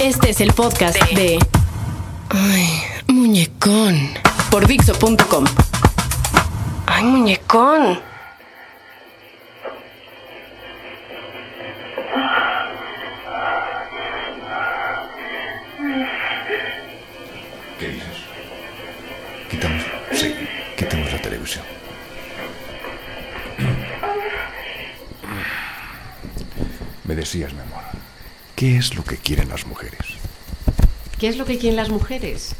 Este es el podcast de. Ay, muñecón. Por Dixo.com. Ay, muñecón. ¿Qué dices? Quitamos. Sí, quitamos la televisión. Me decías, mi amor, ¿qué es lo que quieren las mujeres? ¿Qué es lo que quieren las mujeres?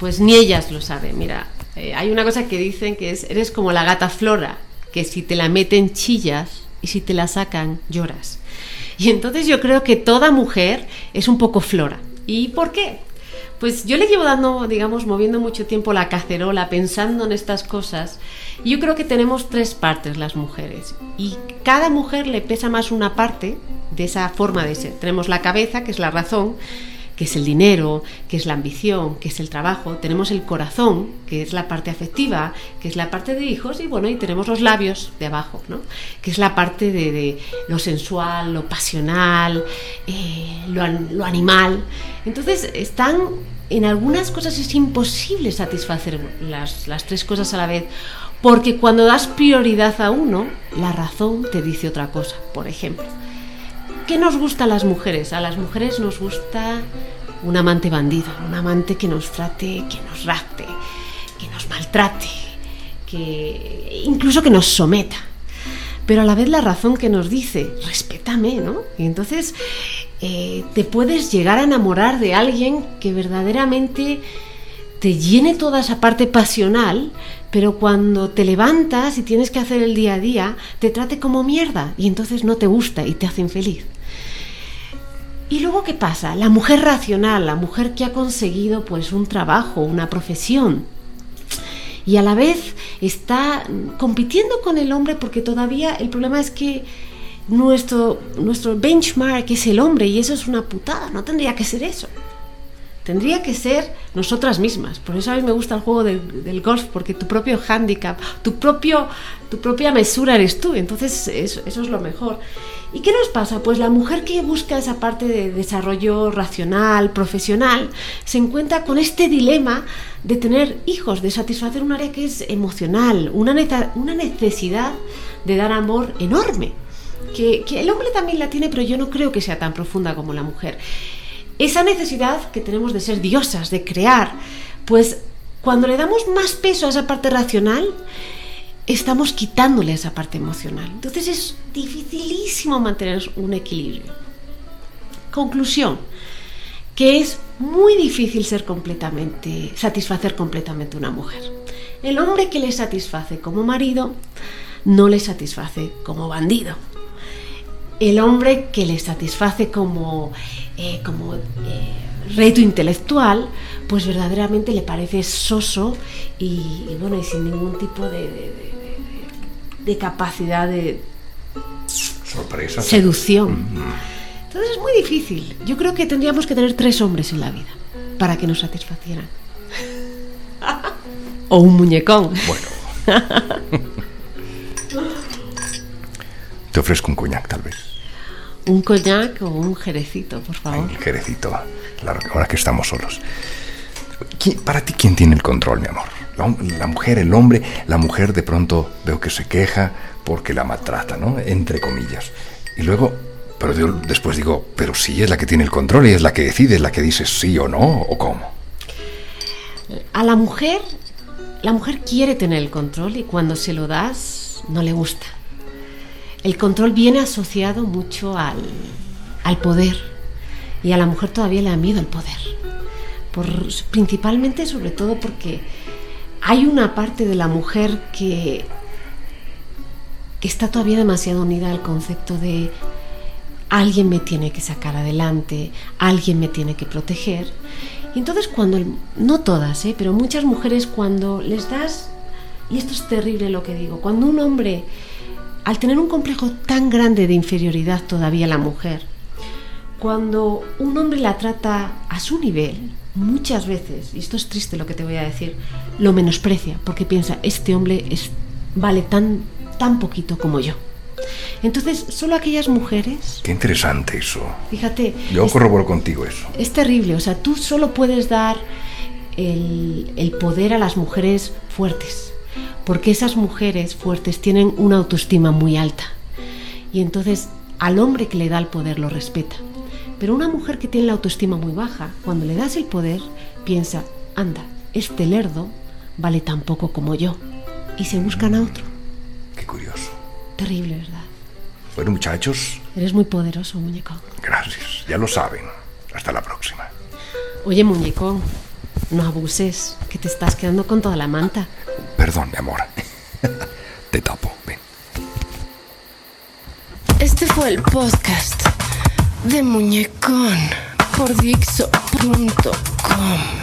Pues ni ellas lo saben. Mira, eh, hay una cosa que dicen que es, eres como la gata flora, que si te la meten chillas y si te la sacan lloras. Y entonces yo creo que toda mujer es un poco flora. ¿Y por qué? Pues yo le llevo dando, digamos, moviendo mucho tiempo la cacerola, pensando en estas cosas. Yo creo que tenemos tres partes las mujeres. Y cada mujer le pesa más una parte de esa forma de ser. Tenemos la cabeza, que es la razón, que es el dinero, que es la ambición, que es el trabajo. Tenemos el corazón, que es la parte afectiva, que es la parte de hijos. Y bueno, y tenemos los labios de abajo, ¿no? Que es la parte de, lo sensual, lo pasional, eh, lo, lo animal. Entonces, están en algunas cosas es imposible satisfacer las, las tres cosas a la vez, porque cuando das prioridad a uno, la razón te dice otra cosa. Por ejemplo, ¿qué nos gusta a las mujeres? A las mujeres nos gusta un amante bandido, un amante que nos trate, que nos rapte, que nos maltrate, que incluso que nos someta. Pero a la vez la razón que nos dice, respétame, ¿no? Y entonces eh, te puedes llegar a enamorar de alguien que verdaderamente te llene toda esa parte pasional, pero cuando te levantas y tienes que hacer el día a día, te trate como mierda y entonces no te gusta y te hace infeliz. Y luego qué pasa? La mujer racional, la mujer que ha conseguido pues un trabajo, una profesión y a la vez está compitiendo con el hombre porque todavía el problema es que nuestro, nuestro benchmark es el hombre y eso es una putada, no tendría que ser eso. Tendría que ser nosotras mismas. Por eso a mí me gusta el juego del, golf, porque tu propio handicap, tu, propio, tu propia mesura eres tú. Entonces eso, es lo mejor. ¿Y qué nos pasa? Pues la mujer que busca esa parte de desarrollo racional, profesional, se encuentra con este dilema de tener hijos, de satisfacer un área que es emocional, una, necesidad de dar amor enorme. Que el hombre también la tiene, pero yo no creo que sea tan profunda como la mujer esa necesidad que tenemos de ser diosas, de crear, pues cuando le damos más peso a esa parte racional, estamos quitándole esa parte emocional. Entonces es dificilísimo mantener un equilibrio. Conclusión, que es muy difícil ser completamente, satisfacer completamente una mujer. El hombre que le satisface como marido no le satisface como bandido el hombre que le satisface como, eh, como eh, reto intelectual, pues verdaderamente le parece soso y, y bueno, y sin ningún tipo de, de- de- capacidad de Sorpresa. seducción. Entonces es muy difícil. Yo creo que tendríamos que tener tres hombres en la vida para que nos satisfacieran. o un muñecón. Bueno. Te ofrezco un coñac, tal vez. Un coñac o un jerecito, por favor. El jerecito, claro, ahora que estamos solos. ¿Quién- para ti, ¿quién tiene el control, mi amor? La mujer, el hombre, la mujer de pronto veo que se queja porque la maltrata, ¿no? Entre comillas. Y luego, pero yo después digo, pero sí es la que tiene el control y es la que decide, es la que dice sí o no, o cómo. A la mujer, la mujer quiere tener el control y cuando se lo das no le gusta. El control viene asociado mucho al, al poder y a la mujer todavía le da miedo el poder. Por, principalmente, sobre todo porque hay una parte de la mujer que está todavía demasiado unida al concepto de alguien me tiene que sacar adelante, alguien me tiene que proteger. Y entonces cuando, no todas, ¿eh? pero muchas mujeres cuando les das, y esto es terrible lo que digo, cuando un hombre, al tener un complejo tan grande de inferioridad todavía la mujer, cuando un hombre la trata a su nivel, muchas veces, y esto es triste lo que te voy a decir, lo menosprecia porque piensa, este hombre es, vale tan, tan poquito como yo. Entonces, solo aquellas mujeres, Qué interesante eso. fíjate, Yo es, corroboro contigo eso. es terrible, o sea, tú solo puedes dar el, el poder a las mujeres fuertes, porque esas mujeres fuertes tienen una autoestima muy alta. Y entonces al hombre que le da el poder lo respeta. Pero una mujer que tiene la autoestima muy baja, cuando le das el poder, piensa, anda, este lerdo vale tan poco como yo. Y se buscan a otro. Qué curioso. Terrible, ¿verdad? Bueno, muchachos, Eres muy poderoso, muñecón. gracias. Ya lo saben. Hasta la próxima. Oye, muñecón, no abuses, que te estás quedando con toda la manta. Perdón, mi amor. Te tapo. Ven. Este fue el podcast de Muñecón por Dixo.com.